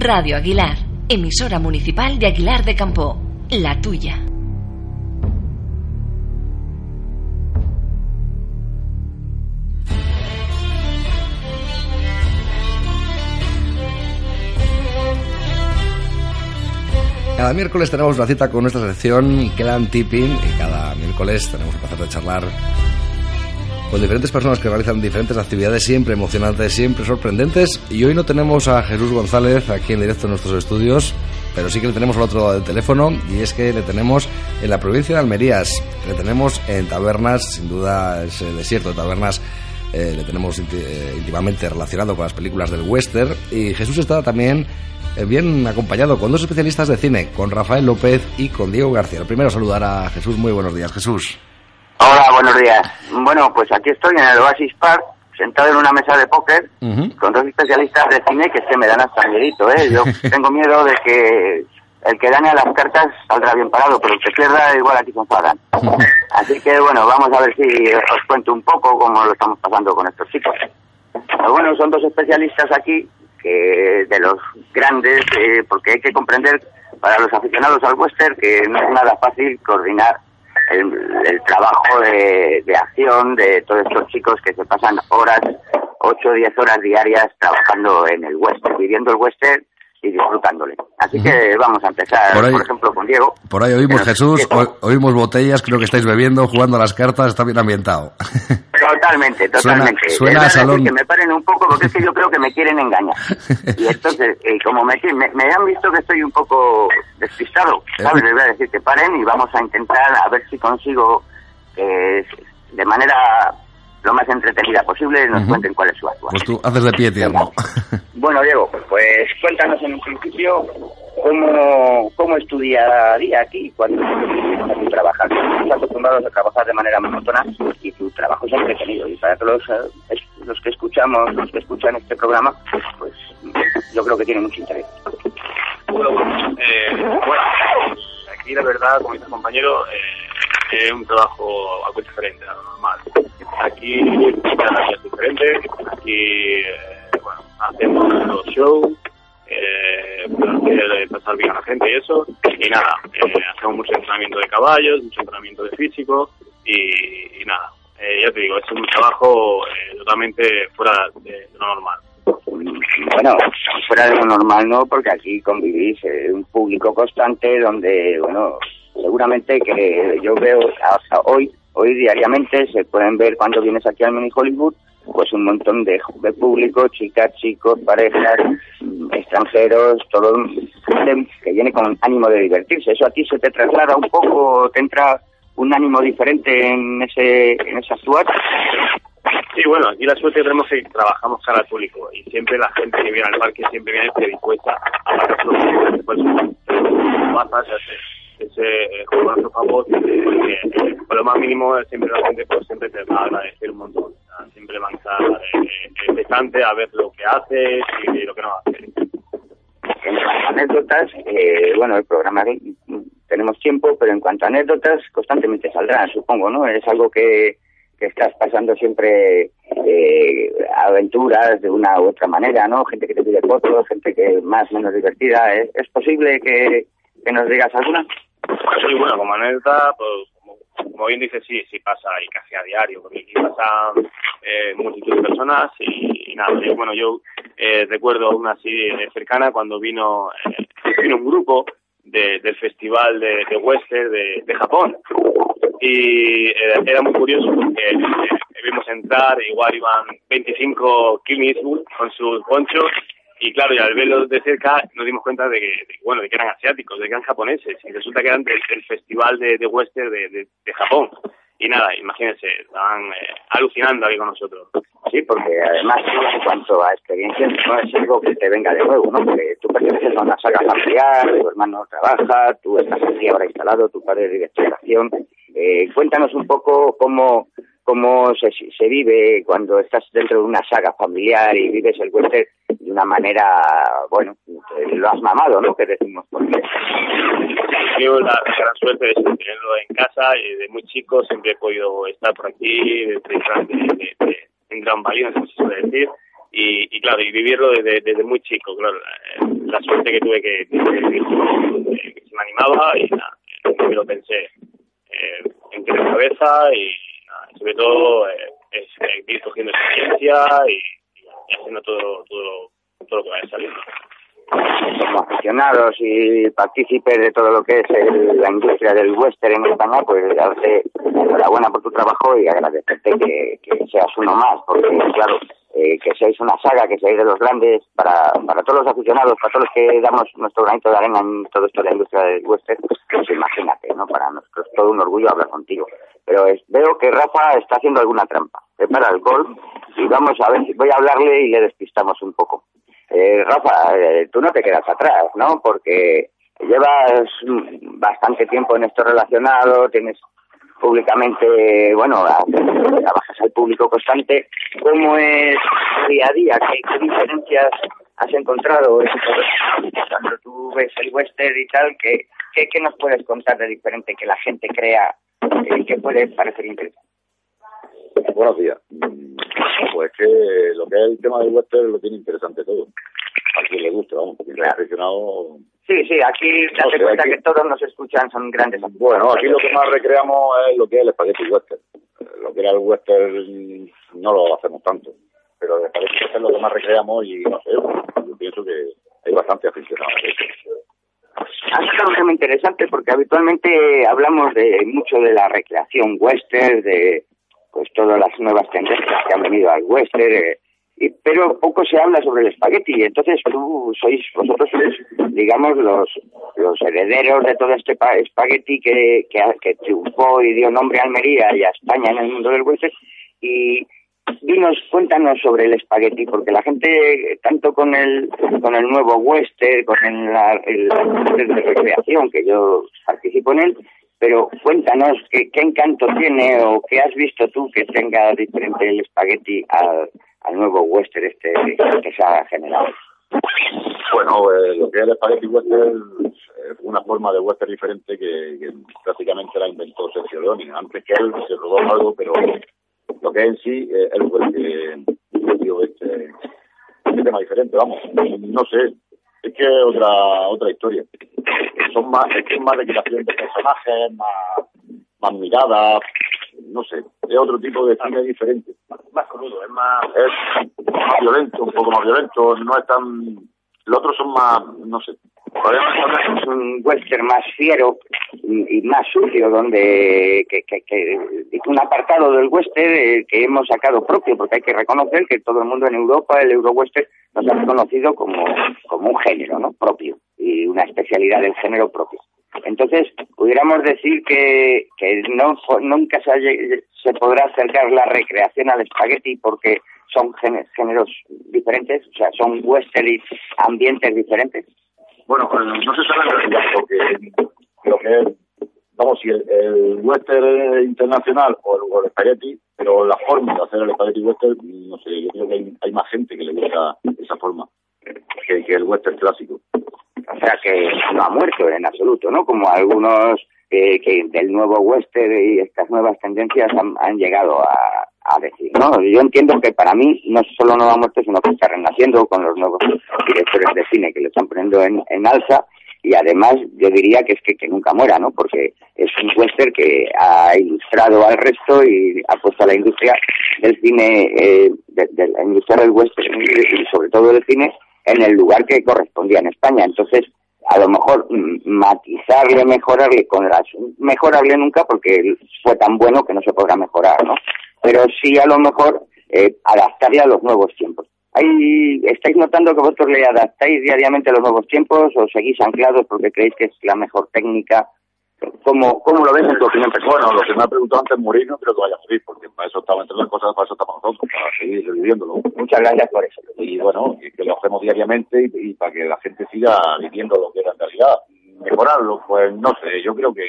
Radio Aguilar, emisora municipal de Aguilar de Campo, la tuya. Cada miércoles tenemos una cita con nuestra sección Clan Tipping y cada miércoles tenemos el placer de charlar con diferentes personas que realizan diferentes actividades siempre emocionantes, siempre sorprendentes. Y hoy no tenemos a Jesús González aquí en directo en nuestros estudios, pero sí que le tenemos al otro lado del teléfono y es que le tenemos en la provincia de Almerías, le tenemos en tabernas, sin duda ese desierto de tabernas. eh, le tenemos eh, íntimamente relacionado con las películas del western y Jesús está también eh, bien acompañado con dos especialistas de cine, con Rafael López y con Diego García. Lo primero saludar a Jesús, muy buenos días Jesús. Hola, buenos días. Bueno, pues aquí estoy en el Oasis Park, sentado en una mesa de póker, con dos especialistas de cine que que me dan hasta miedito, ¿eh? Yo tengo miedo de que el que gane a las cartas saldrá bien parado, pero el que pierda igual aquí se enfadan. Así que bueno, vamos a ver si os cuento un poco cómo lo estamos pasando con estos chicos. Pues bueno, son dos especialistas aquí, que de los grandes, eh, porque hay que comprender para los aficionados al western que no es nada fácil coordinar el, el trabajo de, de acción de todos estos chicos que se pasan horas, 8 o 10 horas diarias trabajando en el western, viviendo el western y disfrutándole. Así que vamos a empezar, Por ahí- por ejemplo, con Diego. Por ahí oímos Jesús, o- oímos botellas, creo que estáis bebiendo, jugando a las cartas, está bien ambientado. Totalmente, totalmente. suena Es a salón. Que me paren un poco porque es que yo creo que me quieren engañar. Y entonces, eh, como me, me, me han visto que estoy un poco despistado, ¿sabes? Les voy a decir que paren y vamos a intentar a ver si consigo que de manera lo más entretenida posible nos cuenten cuál es su actuación. Pues tú haces de pie tierno. Bueno, Diego, pues cuéntanos en un principio cómo, cómo es tu día a día aquí cuando a trabajar. Estamos acostumbrados a trabajar de manera monótona y tu trabajo es entretenido. Y para todos los, eh, los que escuchamos, los que escuchan este programa, pues yo creo que tiene mucho interés. Eh, bueno, aquí la verdad, como dice el compañero, eh, es un trabajo algo diferente a lo normal. Aquí cada es diferente, aquí eh, bueno, hacemos los shows, eh, pasar bien a la gente y eso, y nada, eh, hacemos mucho entrenamiento de caballos, mucho entrenamiento de físico, y, y nada, eh, ya te digo, es un trabajo eh, totalmente fuera de, de lo normal. Bueno, fuera de lo normal no, porque aquí convivís eh, un público constante donde, bueno, seguramente que yo veo hasta hoy, hoy diariamente se pueden ver cuando vienes aquí al Mini Hollywood, pues un montón de, de público, chicas, chicos, parejas, mm, extranjeros, todo gente que viene con ánimo de divertirse. ¿Eso a ti se te traslada un poco, te entra un ánimo diferente en ese, en ese actuar? Sí, bueno, aquí la suerte que tenemos es que trabajamos cara al público y siempre la gente que viene al parque siempre viene predispuesta a pues, pasa ese, eh, juego a favor porque por lo más mínimo siempre la gente pues siempre te va a agradecer un montón. Siempre van a estar eh, eh, expectantes a ver lo que haces y lo que no haces. En cuanto a anécdotas, eh, bueno, el programa mm, tenemos tiempo, pero en cuanto a anécdotas, constantemente saldrán, supongo, ¿no? Es algo que, que estás pasando siempre eh, aventuras de una u otra manera, ¿no? Gente que te pide fotos, gente que más o menos divertida. ¿Es, es posible que, que nos digas alguna? Sí, bueno, como anécdota, pues como, como bien dice, sí, sí pasa y casi a diario, porque aquí pasan eh, multitud de personas y, y nada, yo, bueno, yo eh, recuerdo una así cercana cuando vino, eh, vino un grupo de- del festival de, de western de, de Japón. Y eh, era muy curioso porque eh, vimos entrar, igual iban 25 Clint con sus ponchos y claro, y al verlos de cerca nos dimos cuenta de que, bueno, de que eran asiáticos, de que eran japoneses, y resulta que eran del, festival de, de western de, de, Japón. Y nada, imagínense, estaban eh, alucinando ahí con nosotros. Sí, porque además en cuanto a experiencias no es algo que te venga de nuevo, ¿no? Porque tú perteneces a una saga familiar, tu hermano trabaja, tú estás aquí ahora instalado, tu padre de exploración. Eh, cuéntanos un poco cómo cómo se, se vive cuando estás dentro de una saga familiar y vives el western de una manera, bueno, lo has mamado, ¿no? Que decimos porque Tengo la, gran suerte de tenerlo en casa y de muy chico siempre he podido estar por aquí, en Gran Valía, no sé si decir, y, y, claro, y vivirlo desde, desde muy chico, claro, eh, la suerte que tuve que, que, se me animaba y nada, eh, lo pensé eh, en cabeza y sobre todo eh, es, ir cogiendo experiencia y, haciendo todo, todo, todo lo que vaya saliendo. Como aficionados y partícipes de todo lo que es la industria del western en España, pues darte enhorabuena por tu trabajo y agradecerte que seas uno más, porque claro, eh, que seáis una saga, que seáis de los grandes, para, para todos los aficionados, para todos los que damos nuestro granito de arena en todo esto de la industria del western, pues imagínate, ¿no? Para nosotros es todo un orgullo hablar contigo. Pero veo que Rafa está haciendo alguna trampa. Prepara el gol y vamos a ver, voy a hablarle y le despistamos un poco. Eh, Rafa, eh, tú no te quedas atrás, ¿no? Porque llevas bastante tiempo en esto relacionado, tienes públicamente, bueno, trabajas al público constante. ¿Cómo es día a día? ¿Qué, diferencias has encontrado cuando tú ves el western y tal? ¿qué, ¿Qué, nos puedes contar de diferente que la gente crea eh, que puede parecer interesante? Buenos días. Mm, pues que lo que es el tema del western lo tiene interesante todo. A quien le gusta, vamos, porque claro. aficionado Sí, sí, aquí date cuenta que todos nos escuchan, son grandes. Bueno, aquí lo que más recreamos es lo que es el espagueti western. Lo que era el western no lo hacemos tanto, pero el espagueti western es lo que más recreamos y no sé, yo pienso que hay bastante aficionados. Ha sido un tema interesante porque habitualmente hablamos de mucho de la recreación western, de pues todas las nuevas tendencias que han venido al western, eh, pero poco se habla sobre el espagueti. Entonces tú sois, vosotros sois, digamos, los, los herederos de todo este espagueti que, que, que triunfó y dio nombre a Almería y a España en el mundo del western. Y dinos, cuéntanos sobre el espagueti, porque la gente, tanto con el, con el nuevo western, con el, el, el de recreación, que yo participo en él, pero cuéntanos qué, qué encanto tiene o qué has visto tú que tenga diferente el espagueti al al nuevo western este que se ha generado? Bueno, eh, lo que es el Spaghetti Western es una forma de western diferente que, prácticamente la inventó Sergio Leone. Antes que él se rodó algo, pero lo que es en sí eh, es que dio este, este tema diferente. Vamos, no sé, es que es otra otra historia. Son más, es más de creación de personajes, más, más miradas, no sé, es otro tipo de cine diferente. Más, crudo, es más... Es más violento, un poco más violento, no es tan... Los otros son más, no sé, es un western más fiero y, más sucio, donde que, que, que, un apartado del western eh, que hemos sacado propio, porque hay que reconocer que todo el mundo en Europa, el euro western, nos ha reconocido como, como un género ¿no? propio y una especialidad del género propio. Entonces, pudiéramos decir que, que no, nunca se, se podrá acercar la recreación al espagueti porque son géneros diferentes, o sea, son western y ambientes diferentes. Bueno, eh, no se sabe porque lo que vamos, si el, western internacional o el, o el espagueti, pero la forma de hacer el espagueti western, no sé, yo creo que hay, más gente que le gusta esa forma que, que el western clásico. O sea que no ha muerto en absoluto, ¿no? Como algunos eh, que del nuevo western y estas nuevas tendencias han, llegado a, a, decir, ¿no? Yo entiendo que para mí no solo no ha muerto, sino que está renaciendo con los nuevos directores de cine que le están poniendo en, en alza y además yo diría que es que, que nunca muera, ¿no? Porque es un western que ha ilustrado al resto y ha puesto a la industria del cine, eh, de, la industria del western y sobre todo del cine en el lugar que correspondía en España. Entonces, a lo mejor mm, matizarle, mejorarle con las... Mejorarle nunca porque fue tan bueno que no se podrá mejorar, ¿no? Pero sí a lo mejor eh, adaptarle a los nuevos tiempos. ahí estáis notando que vosotros le adaptáis diariamente a los nuevos tiempos o seguís anclados porque creéis que es la mejor técnica. ¿Cómo, cómo lo ves en tu opinión Bueno, lo que me ha preguntado antes Morino, creo que vaya a morir, porque para eso estamos entre las cosas, para eso estamos nosotros, para seguir viviéndolo. Muchas gracias por eso. Y bueno, que lo hacemos diariamente y, para que la gente siga viviendo lo que era en realidad. Mejorarlo, pues no sé, yo creo que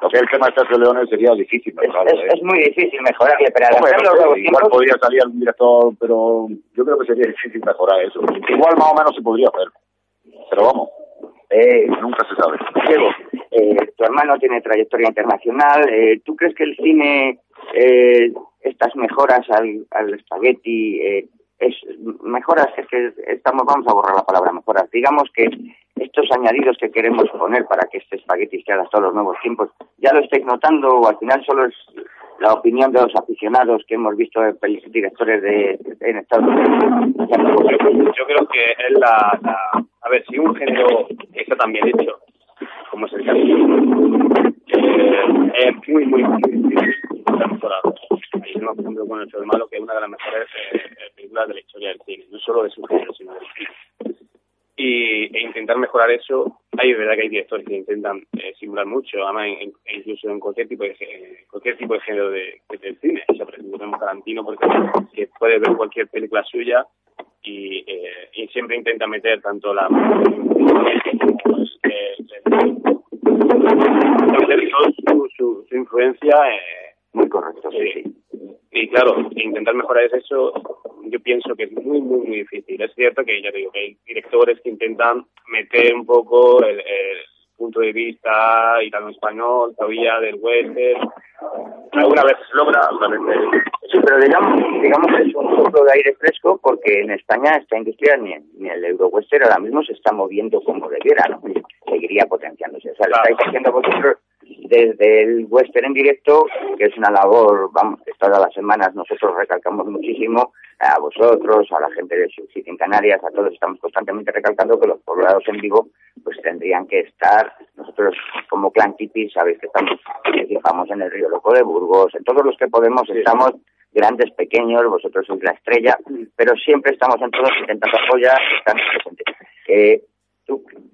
lo que es el tema de Sergio Leones sería difícil mejorarlo. Es, ¿eh? es, muy difícil mejorarle, pero bueno, igual podría salir algún director, pero yo creo que sería difícil mejorar eso. Igual más o menos se podría hacer, pero vamos. Eh, nunca se sabe. Diego, eh, tu hermano tiene trayectoria internacional. Eh, ¿Tú crees que el cine, eh, estas mejoras al, al espagueti, eh, es mejoras es que estamos vamos a borrar la palabra mejoras digamos que estos añadidos que queremos poner para que este espagueti esté adaptado a los nuevos tiempos ya lo estáis notando o al final solo es la opinión de los aficionados que hemos visto de directores de, en Estados Unidos yo, creo que es la, a ver si un género está tan bien hecho como es el caso eh, es muy muy muy difícil mejorado ahí tenemos por ejemplo con el show malo que es una de las mejores eh, de la historia del cine, no solo de su género, sino del cine. Y, e intentar mejorar eso, hay verdad que hay directores que intentan eh, simular mucho, además incluso en cualquier tipo de cualquier tipo de género de, del cine. O sea, por ejemplo, tenemos Tarantino, porque que puede ver cualquier película suya y, eh, y siempre intenta meter tanto la su, su, su influencia eh, muy correcto sí. sí y claro, intentar mejorar eso, yo pienso que es muy, muy, muy difícil. Es cierto que ya te digo que hay directores que intentan meter un poco el, punto de vista italo-español, todavía del western. Alguna vez logra, vez Sí, pero digamos, digamos que es un poco de aire fresco porque en España esta industria ni, ni el euro-western ahora mismo se está moviendo como debiera, ¿no? Seguiría potenciándose. O sea, estáis haciendo vosotros desde el western en directo, que es una labor, vamos, todas las semanas nosotros recalcamos muchísimo, a vosotros, a la gente de Subsitio en Canarias, a todos estamos constantemente recalcando que los poblados en vivo pues tendrían que estar, nosotros como Clan Tipi, sabéis que estamos, participamos en el Río Loco de Burgos, en todos los que podemos estamos grandes, pequeños, vosotros sois la estrella, pero siempre estamos en todos intentando apoyar, están presentes. Eh,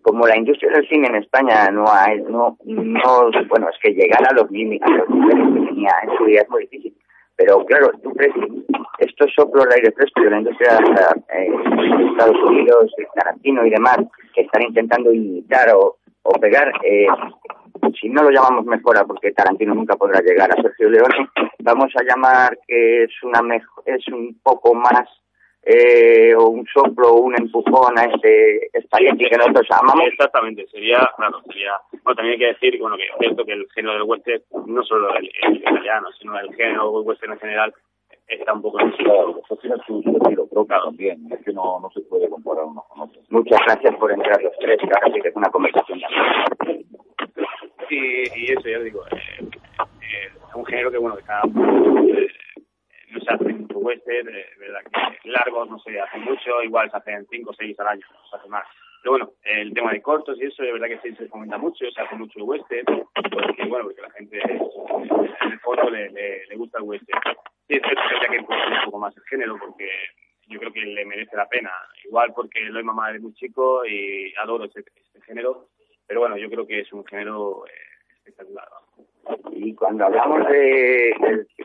como la industria del cine en España no hay, no, no, bueno, es que llegar a los límites, que tenía en su día es muy difícil. Pero claro, tú crees que esto soplo el aire fresco de la industria eh, de Estados Unidos, Tarantino y demás, que están intentando imitar o, o pegar, eh, si no lo llamamos mejora, porque Tarantino nunca podrá llegar a Sergio Leone, vamos a llamar que es una es un poco más eh, o un soplo o un empujón a este espagueti que nosotros amamos. Exactamente, sería, claro, sería, bueno, también hay que decir, bueno, que es cierto que el género del western, no solo el, italiano, sino el género del western en general, está un poco en claro, eso tiene su, estilo propio también, es que no, no se puede comparar uno con otro. Muchas gracias por entrar los tres, claro, que es una conversación y, y eso, ya digo, eh, eh, es un género que, bueno, que está eh, no se hace mucho western, eh, verdad que largos no se hace mucho, igual se hacen 5 o 6 al año, no se hace más. Pero bueno, el tema de cortos y eso, de verdad que sí se comenta mucho, se hace mucho western, porque bueno, porque la gente en el fondo le, le, gusta el western. Sí, es cierto que hay que impulsar un poco más el género, porque yo creo que le merece la pena. Igual porque lo he mamado desde muy chico y adoro este, este género, pero bueno, yo creo que es un género eh, espectacular. Y cuando hablamos de,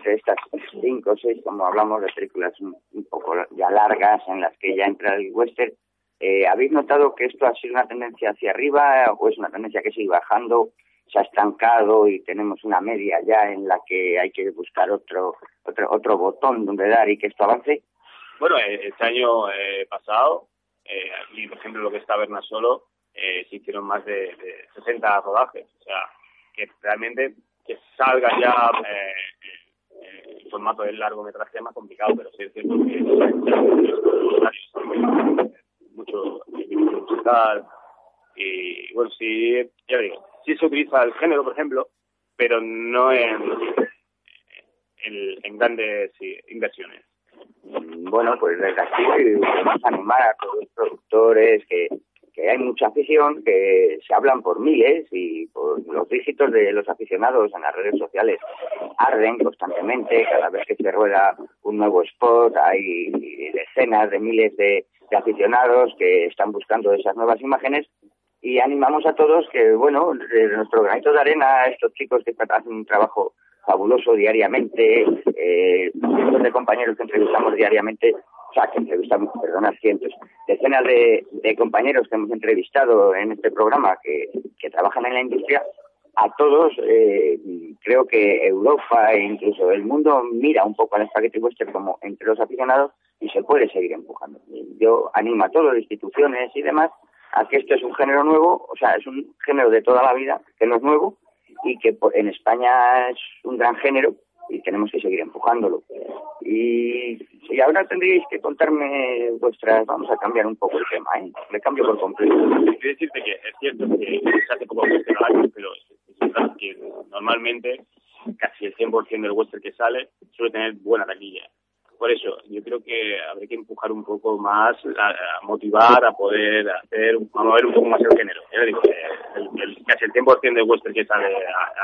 estas cinco o seis, como hablamos de películas un, poco ya largas en las que ya entra el western, eh, ¿habéis notado que esto ha sido una tendencia hacia arriba o es una tendencia que sigue bajando? se ha estancado y tenemos una media ya en la que hay que buscar otro otro otro botón donde dar y que esto avance? Bueno, eh, este año eh, pasado, eh, aquí por ejemplo lo que está Berna solo, eh, se hicieron más de, de 60 rodajes, o sea, que realmente que salga ya eh, eh, el formato del largometraje es más complicado, pero sí es cierto que mucho musical y bueno, sí, ya digo, sí se utiliza el género, por ejemplo, pero no en, en, en grandes inversiones. Bueno, pues desde aquí animar a todos los productores que que hay mucha afición, que se hablan por miles y por los dígitos de los aficionados en las redes sociales arden constantemente, cada vez que se rueda un nuevo spot hay decenas de miles de, aficionados que están buscando esas nuevas imágenes y animamos a todos que, bueno, de nuestro granito de arena, estos chicos que hacen un trabajo fabuloso diariamente, eh, cientos de compañeros que entrevistamos diariamente, o sea, que entrevistamos, perdona, cientos, decenas de, compañeros que hemos entrevistado en este programa que, trabajan en la industria, a todos eh, creo que Europa e incluso el mundo mira un poco al Spaghetti Western como entre los aficionados y se puede seguir empujando. Yo animo a todas las instituciones y demás a que esto es un género nuevo, o sea, es un género de toda la vida, que no es nuevo, y que en España es un gran género y tenemos que seguir empujándolo. Y, ahora tendríais que contarme vuestras, vamos a cambiar un poco el tema, ¿eh? Le cambio por completo. Quiero decirte que es cierto que se hace como western año, pero es verdad que normalmente casi el 100% del western que sale suele tener buena taquilla. Por eso, yo creo que habría que empujar un poco más, a, motivar, a poder hacer, a mover un poco más el género. Yo digo, el, casi el 100% de western que sale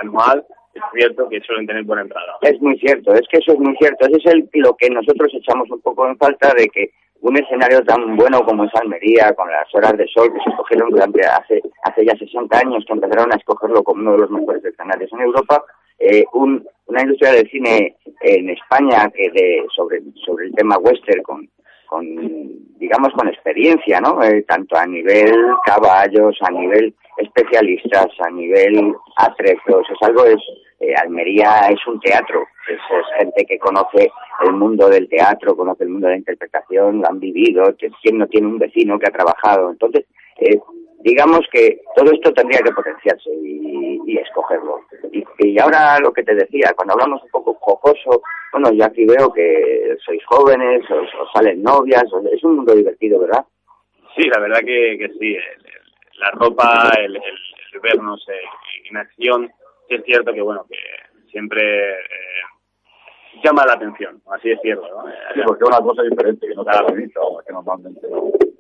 anual es cierto que suelen tener buena entrada. Es muy cierto, es que eso es muy cierto. Eso es el, lo que nosotros echamos un poco en falta de que un escenario tan bueno como es Almería, con las horas de sol que se escogieron durante hace, hace ya 60 años, que empezaron a escogerlo como uno de los mejores escenarios en Europa, eh, un, una industria del cine en España que de, sobre, sobre el tema western con, con digamos con experiencia, ¿no? Eh, tanto a nivel caballos, a nivel especialistas, a nivel atretos, es algo es eh, Almería es un teatro, es, gente que conoce el mundo del teatro, conoce el mundo de la interpretación, lo han vivido, quien no tiene un vecino que ha trabajado, entonces eh, digamos que todo esto tendría que potenciarse y, escogerlo. Y, ahora lo que te decía, cuando hablamos un poco jocoso, bueno, yo aquí veo que sois jóvenes, os, salen novias, es un mundo divertido, ¿verdad? Sí, la verdad que, sí. la ropa, el, vernos en acción, es cierto que, bueno, que siempre eh, llama la atención, así es cierto. ¿no? Sí, porque es una cosa diferente que no te la visto, que normalmente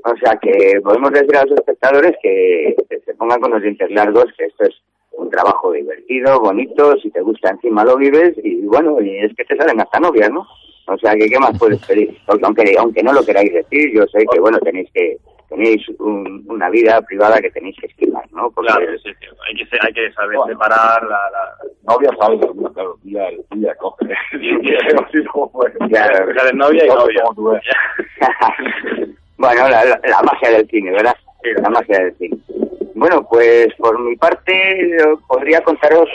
O sea que podemos decir a los espectadores que, se pongan con los dientes largos, que esto es un trabajo divertido, bonito, si te gusta encima lo vives y bueno, y es que te salen hasta novias, ¿no? O sea que qué más puedes pedir, porque aunque, aunque no lo queráis decir, yo sé que bueno, tenéis que tenéis una vida privada que tenéis que esquivar, ¿no? Porque claro, sí, sí. Hay, que, hay que saber separar la, la... novia sabe claro, día, día coge. claro, novia y novia. bueno, la, la, magia del cine, ¿verdad? La magia del cine. Bueno, pues por mi parte podría contaros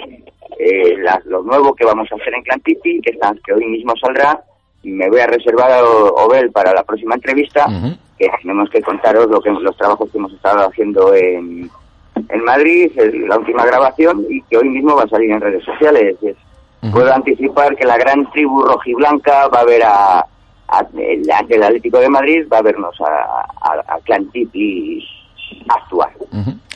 eh, lo nuevo que vamos a hacer en Clantiti, que, está, que hoy mismo saldrá. Me voy a reservar a Obel para la próxima entrevista que tenemos que contaros lo que los trabajos que hemos estado haciendo en, en Madrid, la última grabación y que hoy mismo va a salir en redes sociales. Puedo anticipar que la gran tribu rojiblanca va a ver a, el, Atlético de Madrid, va a vernos a, a, a actuar.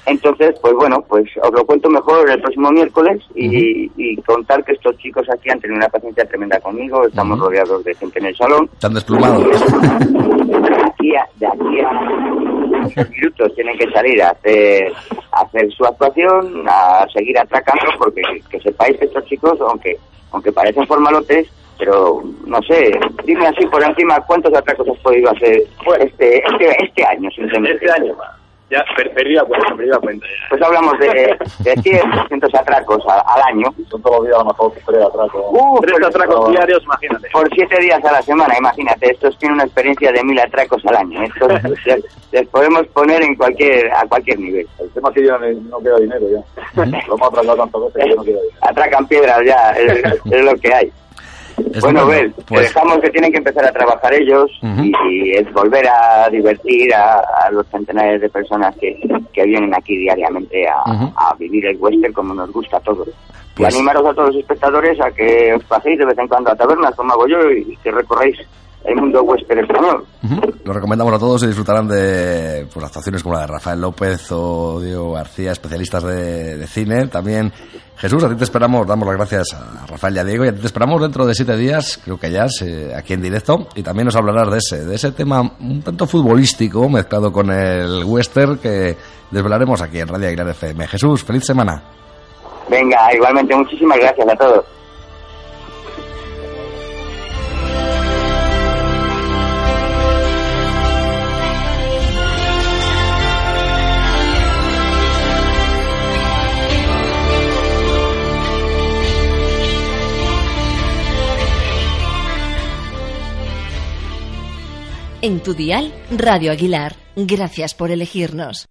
Entonces, pues bueno, pues os lo cuento mejor el próximo miércoles y, contar que estos chicos aquí han tenido una paciencia tremenda conmigo, estamos rodeados de gente en el salón. Están desplumados. De aquí a, de aquí a minutos tienen que salir a hacer, hacer su actuación, a seguir atracando, porque que sepáis que estos chicos, aunque, aunque parecen formalotes, pero no sé, dime así por encima cuántos atracos has podido hacer este, este, este año, simplemente. Este año, ya, perdí la cuenta, perdí la cuenta ya. Pues hablamos de, de 100, 200 atracos al, año. Son todos los días a lo mejor tres atracos. Uh, tres atracos diarios, imagínate. Por siete días a la semana, imagínate. Estos tienen una experiencia de mil atracos al año. Estos les, podemos poner en cualquier a cualquier nivel. El tema es que ya no, queda dinero ya. lo hemos atracado tantas veces que no queda dinero. Atracan piedras ya, es lo que hay bueno, Bel, pues... dejamos que tienen que empezar a trabajar ellos y, es volver a divertir a, los centenares de personas que, que vienen aquí diariamente a, vivir el western como nos gusta a todos. Y pues animaros a todos los espectadores a que os paséis de vez en cuando a tabernas, como hago yo, y que recorréis el mundo western español. Lo recomendamos a todos y disfrutarán de pues, actuaciones como la de Rafael López o Diego García, especialistas de, de cine. También Jesús, a ti te esperamos, damos las gracias a Rafael y a Diego, y a ti te esperamos dentro de siete días, creo que ya, aquí en directo, y también nos hablarás de ese, de ese tema un tanto futbolístico mezclado con el western que desvelaremos aquí en Radio Aguilar FM. Jesús, feliz semana. Venga, igualmente, muchísimas gracias a todos. En tu dial, Radio Aguilar. Gracias por elegirnos.